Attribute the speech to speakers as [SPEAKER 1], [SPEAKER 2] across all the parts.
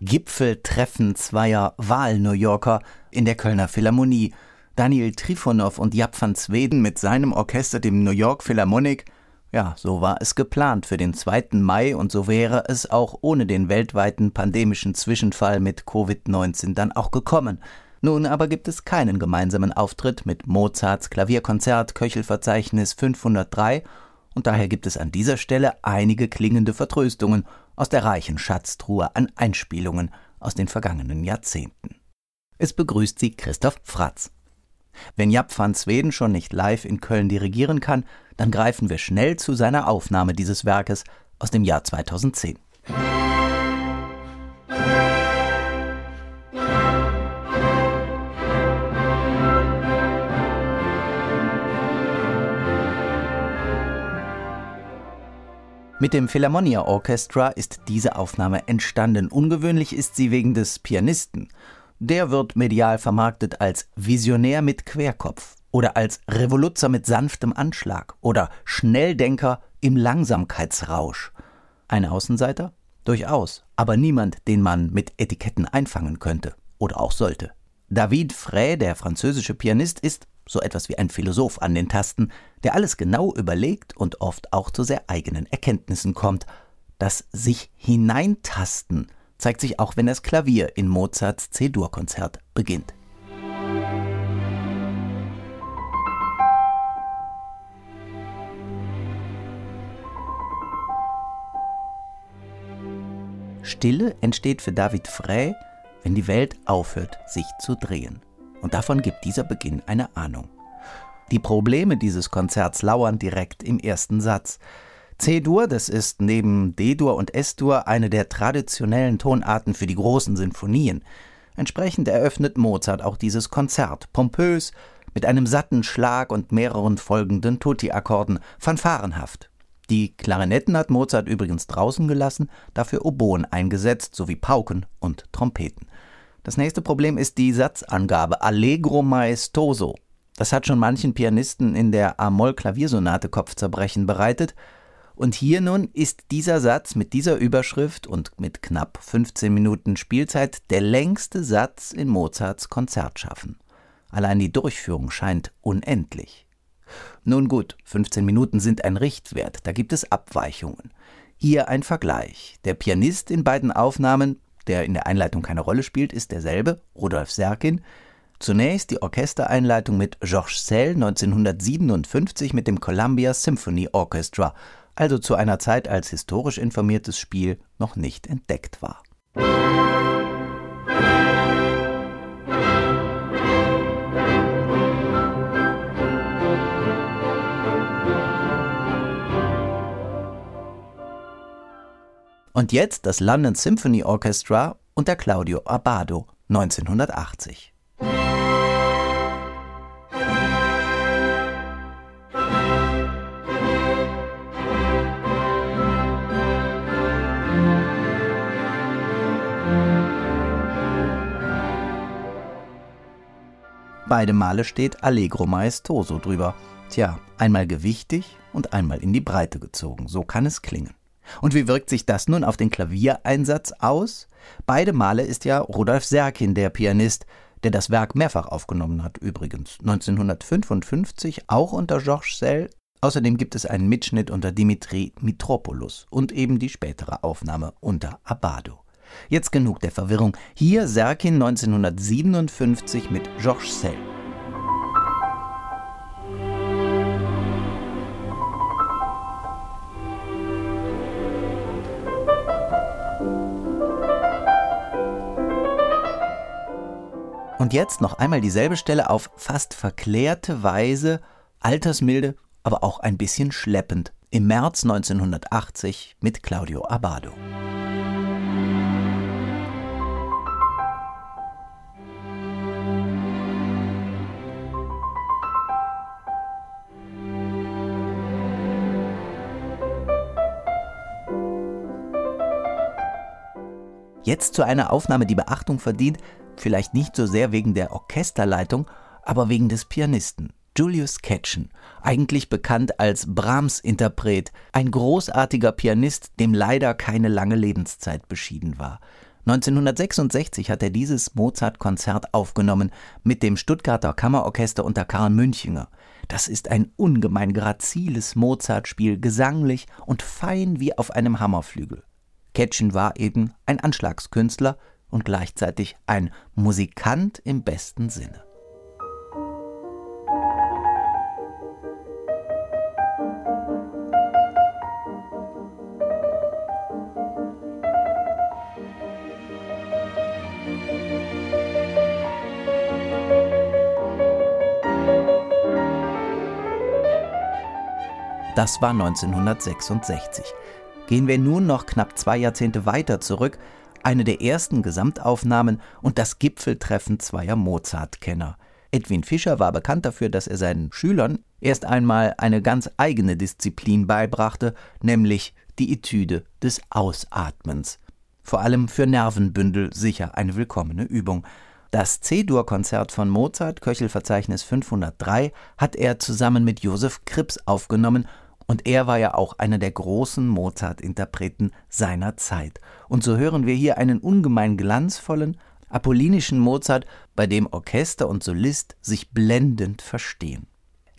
[SPEAKER 1] Gipfeltreffen zweier Wahl-New Yorker in der Kölner Philharmonie. Daniel Trifonow und Jap van Zweden mit seinem Orchester, dem New York Philharmonic. Ja, so war es geplant für den 2. Mai und so wäre es auch ohne den weltweiten pandemischen Zwischenfall mit Covid-19 dann auch gekommen. Nun aber gibt es keinen gemeinsamen Auftritt mit Mozarts Klavierkonzert Köchelverzeichnis 503 und daher gibt es an dieser Stelle einige klingende Vertröstungen aus der reichen Schatztruhe an Einspielungen aus den vergangenen Jahrzehnten. Es begrüßt Sie Christoph Fratz. Wenn Japp van Zweden schon nicht live in Köln dirigieren kann, dann greifen wir schnell zu seiner Aufnahme dieses Werkes aus dem Jahr 2010. Mit dem Philharmonia Orchestra ist diese Aufnahme entstanden. Ungewöhnlich ist sie wegen des Pianisten. Der wird medial vermarktet als Visionär mit Querkopf oder als Revoluzer mit sanftem Anschlag oder Schnelldenker im Langsamkeitsrausch. Ein Außenseiter? Durchaus, aber niemand, den man mit Etiketten einfangen könnte oder auch sollte. David Frey, der französische Pianist, ist so etwas wie ein Philosoph an den Tasten, der alles genau überlegt und oft auch zu sehr eigenen Erkenntnissen kommt. Das sich hineintasten zeigt sich auch, wenn das Klavier in Mozarts C-Dur-Konzert beginnt. Stille entsteht für David Frey, wenn die Welt aufhört, sich zu drehen. Und davon gibt dieser Beginn eine Ahnung. Die Probleme dieses Konzerts lauern direkt im ersten Satz. C-Dur, das ist neben D-Dur und S-Dur eine der traditionellen Tonarten für die großen Sinfonien. Entsprechend eröffnet Mozart auch dieses Konzert, pompös, mit einem satten Schlag und mehreren folgenden Tutti-Akkorden, fanfarenhaft. Die Klarinetten hat Mozart übrigens draußen gelassen, dafür Oboen eingesetzt sowie Pauken und Trompeten. Das nächste Problem ist die Satzangabe Allegro maestoso. Das hat schon manchen Pianisten in der A-Moll-Klaviersonate Kopfzerbrechen bereitet. Und hier nun ist dieser Satz mit dieser Überschrift und mit knapp 15 Minuten Spielzeit der längste Satz in Mozarts Konzertschaffen. Allein die Durchführung scheint unendlich. Nun gut, 15 Minuten sind ein Richtwert, da gibt es Abweichungen. Hier ein Vergleich. Der Pianist in beiden Aufnahmen der in der Einleitung keine Rolle spielt, ist derselbe, Rudolf Serkin. Zunächst die Orchestereinleitung mit Georges Sell 1957 mit dem Columbia Symphony Orchestra, also zu einer Zeit, als historisch informiertes Spiel noch nicht entdeckt war. Und jetzt das London Symphony Orchestra unter Claudio Abbado 1980. Beide Male steht Allegro Maestoso drüber. Tja, einmal gewichtig und einmal in die Breite gezogen. So kann es klingen. Und wie wirkt sich das nun auf den Klaviereinsatz aus? Beide Male ist ja Rudolf Serkin der Pianist, der das Werk mehrfach aufgenommen hat, übrigens 1955 auch unter Georges Sell. Außerdem gibt es einen Mitschnitt unter Dimitri Mitropoulos und eben die spätere Aufnahme unter Abado. Jetzt genug der Verwirrung. Hier Serkin 1957 mit Georges Sell. Und jetzt noch einmal dieselbe Stelle auf fast verklärte Weise, altersmilde, aber auch ein bisschen schleppend, im März 1980 mit Claudio Abado. Jetzt zu einer Aufnahme, die Beachtung verdient, vielleicht nicht so sehr wegen der Orchesterleitung, aber wegen des Pianisten. Julius Ketchen, eigentlich bekannt als Brahms-Interpret, ein großartiger Pianist, dem leider keine lange Lebenszeit beschieden war. 1966 hat er dieses Mozart-Konzert aufgenommen mit dem Stuttgarter Kammerorchester unter Karl Münchinger. Das ist ein ungemein graziles Mozart-Spiel, gesanglich und fein wie auf einem Hammerflügel. Ketchen war eben ein Anschlagskünstler und gleichzeitig ein Musikant im besten Sinne. Das war 1966. Gehen wir nun noch knapp zwei Jahrzehnte weiter zurück, eine der ersten Gesamtaufnahmen und das Gipfeltreffen zweier Mozart-Kenner. Edwin Fischer war bekannt dafür, dass er seinen Schülern erst einmal eine ganz eigene Disziplin beibrachte, nämlich die Etüde des Ausatmens. Vor allem für Nervenbündel sicher eine willkommene Übung. Das C-Dur-Konzert von Mozart, Köchelverzeichnis 503, hat er zusammen mit Josef Krips aufgenommen und er war ja auch einer der großen Mozart-Interpreten seiner Zeit. Und so hören wir hier einen ungemein glanzvollen, apollinischen Mozart, bei dem Orchester und Solist sich blendend verstehen.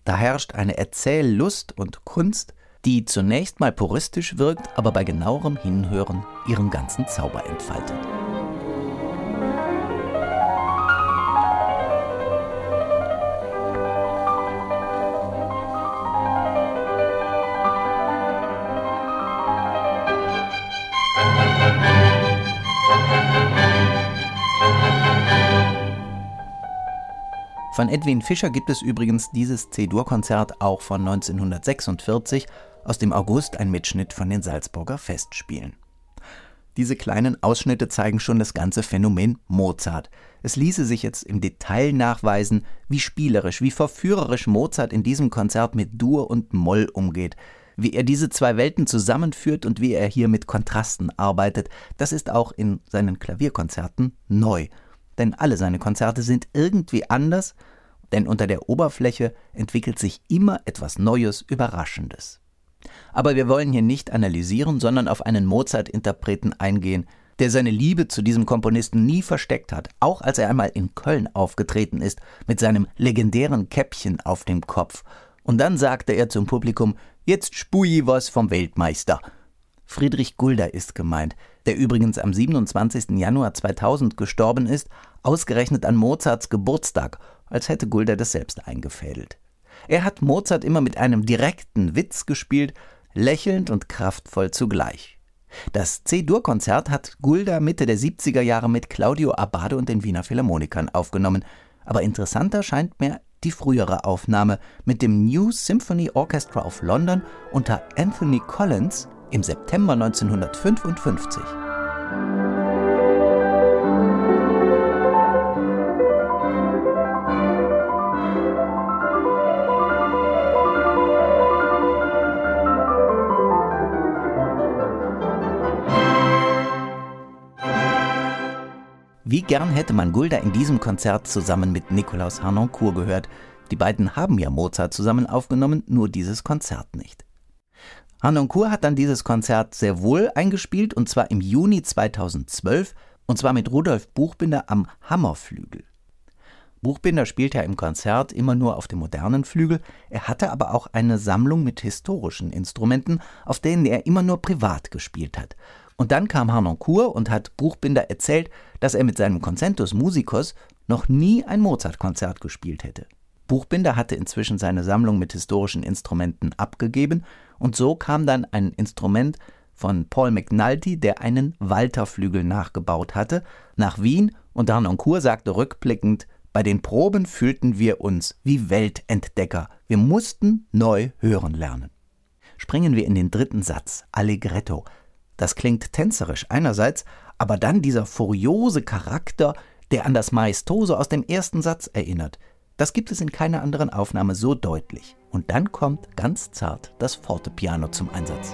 [SPEAKER 1] Da herrscht eine Erzähllust und Kunst, die zunächst mal puristisch wirkt, aber bei genauerem Hinhören ihren ganzen Zauber entfaltet. Von Edwin Fischer gibt es übrigens dieses C-Dur-Konzert auch von 1946, aus dem August ein Mitschnitt von den Salzburger Festspielen. Diese kleinen Ausschnitte zeigen schon das ganze Phänomen Mozart. Es ließe sich jetzt im Detail nachweisen, wie spielerisch, wie verführerisch Mozart in diesem Konzert mit Dur und Moll umgeht, wie er diese zwei Welten zusammenführt und wie er hier mit Kontrasten arbeitet. Das ist auch in seinen Klavierkonzerten neu denn alle seine Konzerte sind irgendwie anders, denn unter der Oberfläche entwickelt sich immer etwas Neues, Überraschendes. Aber wir wollen hier nicht analysieren, sondern auf einen Mozart-Interpreten eingehen, der seine Liebe zu diesem Komponisten nie versteckt hat, auch als er einmal in Köln aufgetreten ist, mit seinem legendären Käppchen auf dem Kopf. Und dann sagte er zum Publikum, jetzt spui was vom Weltmeister. Friedrich Gulder ist gemeint, der übrigens am 27. Januar 2000 gestorben ist, ausgerechnet an Mozarts Geburtstag, als hätte Gulder das selbst eingefädelt. Er hat Mozart immer mit einem direkten Witz gespielt, lächelnd und kraftvoll zugleich. Das C-Dur-Konzert hat Gulda Mitte der 70er Jahre mit Claudio Abbado und den Wiener Philharmonikern aufgenommen, aber interessanter scheint mir die frühere Aufnahme mit dem New Symphony Orchestra of London unter Anthony Collins im September 1955. Wie gern hätte man Gulda in diesem Konzert zusammen mit Nikolaus Harnoncourt gehört. Die beiden haben ja Mozart zusammen aufgenommen, nur dieses Konzert nicht. Harnoncourt hat dann dieses Konzert sehr wohl eingespielt und zwar im Juni 2012 und zwar mit Rudolf Buchbinder am Hammerflügel. Buchbinder spielt ja im Konzert immer nur auf dem modernen Flügel, er hatte aber auch eine Sammlung mit historischen Instrumenten, auf denen er immer nur privat gespielt hat. Und dann kam Harnoncourt und hat Buchbinder erzählt, dass er mit seinem Concentus Musicus noch nie ein Mozart-Konzert gespielt hätte. Buchbinder hatte inzwischen seine Sammlung mit historischen Instrumenten abgegeben und so kam dann ein Instrument von Paul McNulty, der einen Walterflügel nachgebaut hatte, nach Wien und Darnoncourt sagte rückblickend, bei den Proben fühlten wir uns wie Weltentdecker. Wir mussten neu hören lernen. Springen wir in den dritten Satz, Allegretto. Das klingt tänzerisch einerseits, aber dann dieser furiose Charakter, der an das Maestoso aus dem ersten Satz erinnert. Das gibt es in keiner anderen Aufnahme so deutlich. Und dann kommt ganz zart das Fortepiano zum Einsatz.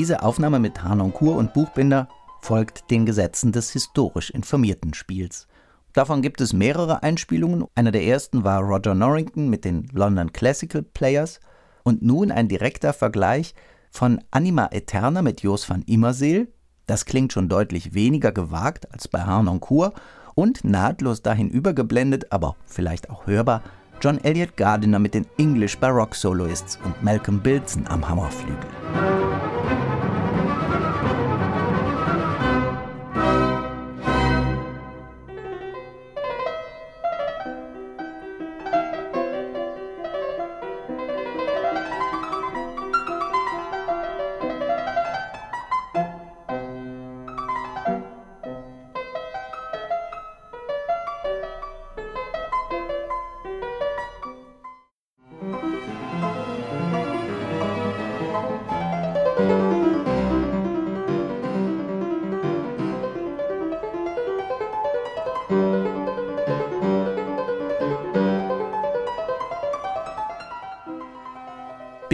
[SPEAKER 1] Diese Aufnahme mit Harnoncourt und Buchbinder folgt den Gesetzen des historisch informierten Spiels. Davon gibt es mehrere Einspielungen. Einer der ersten war Roger Norrington mit den London Classical Players und nun ein direkter Vergleich von Anima Eterna mit Jos van Immerseel. Das klingt schon deutlich weniger gewagt als bei Harnoncourt und nahtlos dahin übergeblendet, aber vielleicht auch hörbar, John Elliott Gardiner mit den English Baroque Soloists und Malcolm Bilson am Hammerflügel.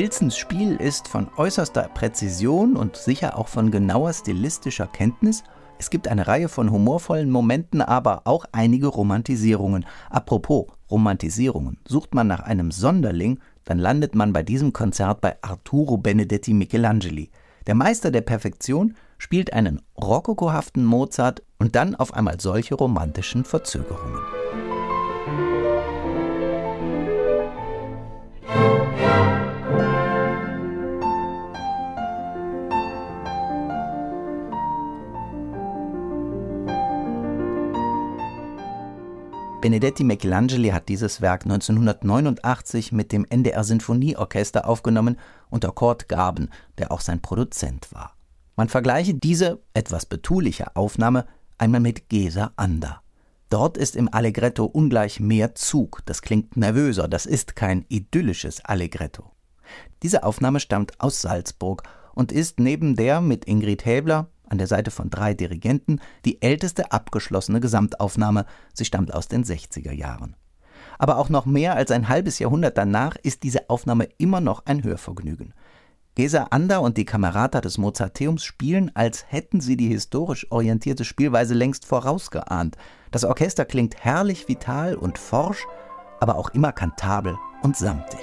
[SPEAKER 1] Bilsons Spiel ist von äußerster Präzision und sicher auch von genauer stilistischer Kenntnis. Es gibt eine Reihe von humorvollen Momenten, aber auch einige Romantisierungen. Apropos Romantisierungen. Sucht man nach einem Sonderling, dann landet man bei diesem Konzert bei Arturo Benedetti Michelangeli. Der Meister der Perfektion spielt einen rokokohaften Mozart und dann auf einmal solche romantischen Verzögerungen. Benedetti Michelangeli hat dieses Werk 1989 mit dem NDR Sinfonieorchester aufgenommen unter Kurt Gaben, der auch sein Produzent war. Man vergleiche diese etwas betuliche Aufnahme einmal mit Gesa Ander. Dort ist im Allegretto ungleich mehr Zug, das klingt nervöser, das ist kein idyllisches Allegretto. Diese Aufnahme stammt aus Salzburg und ist neben der mit Ingrid Häbler an der Seite von drei Dirigenten die älteste abgeschlossene Gesamtaufnahme, sie stammt aus den 60er Jahren. Aber auch noch mehr als ein halbes Jahrhundert danach ist diese Aufnahme immer noch ein Hörvergnügen. Gesa Ander und die Kamerata des Mozarteums spielen, als hätten sie die historisch orientierte Spielweise längst vorausgeahnt. Das Orchester klingt herrlich vital und forsch, aber auch immer kantabel und samtig.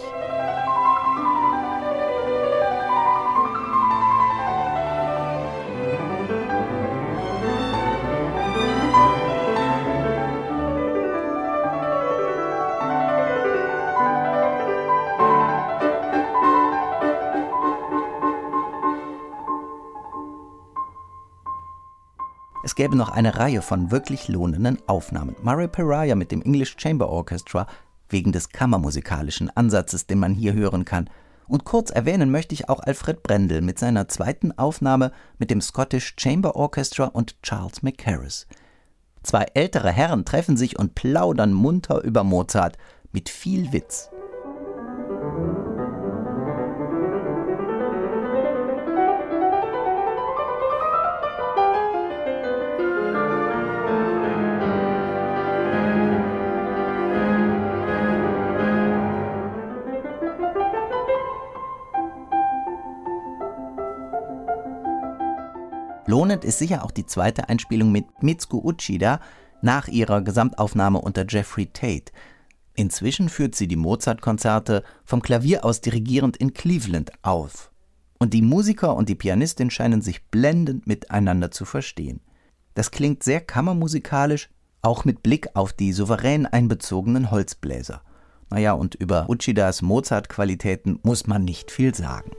[SPEAKER 1] Es gäbe noch eine Reihe von wirklich lohnenden Aufnahmen. Murray Pariah mit dem English Chamber Orchestra wegen des kammermusikalischen Ansatzes, den man hier hören kann. Und kurz erwähnen möchte ich auch Alfred Brendel mit seiner zweiten Aufnahme mit dem Scottish Chamber Orchestra und Charles McCarris. Zwei ältere Herren treffen sich und plaudern munter über Mozart mit viel Witz. Lohnend ist sicher auch die zweite Einspielung mit Mitsuko Uchida nach ihrer Gesamtaufnahme unter Jeffrey Tate. Inzwischen führt sie die Mozart-Konzerte vom Klavier aus dirigierend in Cleveland auf. Und die Musiker und die Pianistin scheinen sich blendend miteinander zu verstehen. Das klingt sehr kammermusikalisch, auch mit Blick auf die souverän einbezogenen Holzbläser. Naja, und über Uchidas Mozart-Qualitäten muss man nicht viel sagen.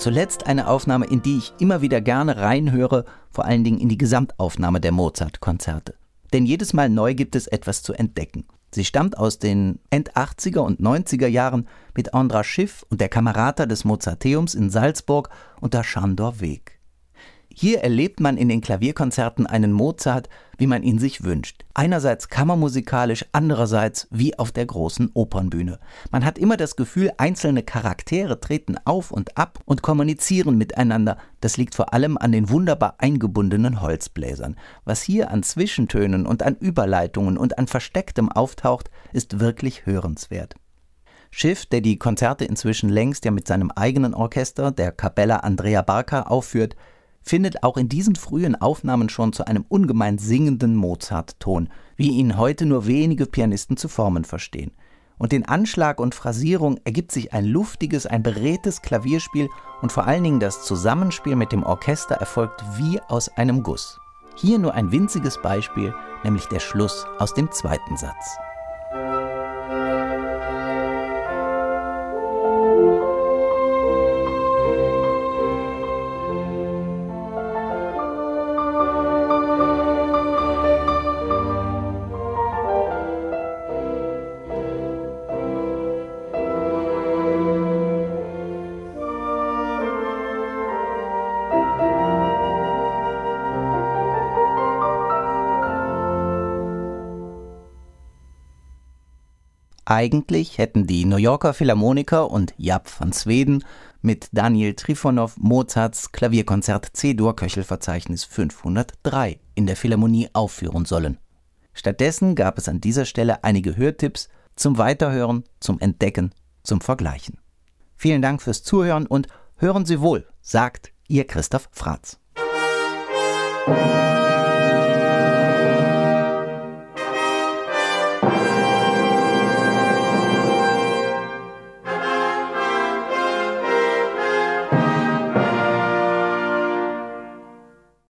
[SPEAKER 1] Zuletzt eine Aufnahme, in die ich immer wieder gerne reinhöre, vor allen Dingen in die Gesamtaufnahme der Mozart-Konzerte. Denn jedes Mal neu gibt es etwas zu entdecken. Sie stammt aus den End-80er und 90er Jahren mit Andra Schiff und der Kamerata des Mozarteums in Salzburg unter Schandor Weg. Hier erlebt man in den Klavierkonzerten einen Mozart, wie man ihn sich wünscht. Einerseits kammermusikalisch, andererseits wie auf der großen Opernbühne. Man hat immer das Gefühl, einzelne Charaktere treten auf und ab und kommunizieren miteinander. Das liegt vor allem an den wunderbar eingebundenen Holzbläsern. Was hier an Zwischentönen und an Überleitungen und an Verstecktem auftaucht, ist wirklich hörenswert. Schiff, der die Konzerte inzwischen längst ja mit seinem eigenen Orchester, der Capella Andrea Barca, aufführt, findet auch in diesen frühen Aufnahmen schon zu einem ungemein singenden Mozart-Ton, wie ihn heute nur wenige Pianisten zu formen verstehen. Und in Anschlag und Phrasierung ergibt sich ein luftiges, ein beredtes Klavierspiel und vor allen Dingen das Zusammenspiel mit dem Orchester erfolgt wie aus einem Guss. Hier nur ein winziges Beispiel, nämlich der Schluss aus dem zweiten Satz. Eigentlich hätten die New Yorker Philharmoniker und Japp van Sweden mit Daniel Trifonov Mozarts Klavierkonzert C-Dur Köchelverzeichnis 503 in der Philharmonie aufführen sollen. Stattdessen gab es an dieser Stelle einige Hörtipps zum Weiterhören, zum Entdecken, zum Vergleichen. Vielen Dank fürs Zuhören und hören Sie wohl, sagt Ihr Christoph Fratz.